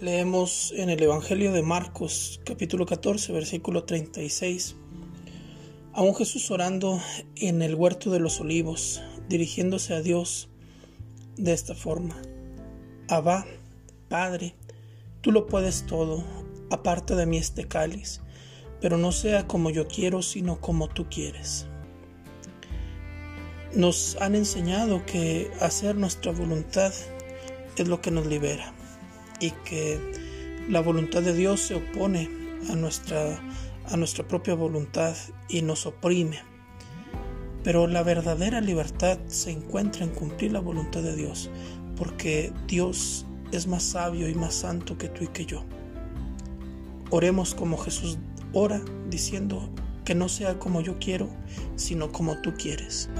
Leemos en el Evangelio de Marcos, capítulo 14, versículo 36. Aún Jesús orando en el huerto de los olivos, dirigiéndose a Dios de esta forma. Abba, Padre, tú lo puedes todo, aparte de mí este cáliz, pero no sea como yo quiero, sino como tú quieres. Nos han enseñado que hacer nuestra voluntad es lo que nos libera y que la voluntad de Dios se opone a nuestra, a nuestra propia voluntad y nos oprime. Pero la verdadera libertad se encuentra en cumplir la voluntad de Dios, porque Dios es más sabio y más santo que tú y que yo. Oremos como Jesús ora, diciendo que no sea como yo quiero, sino como tú quieres.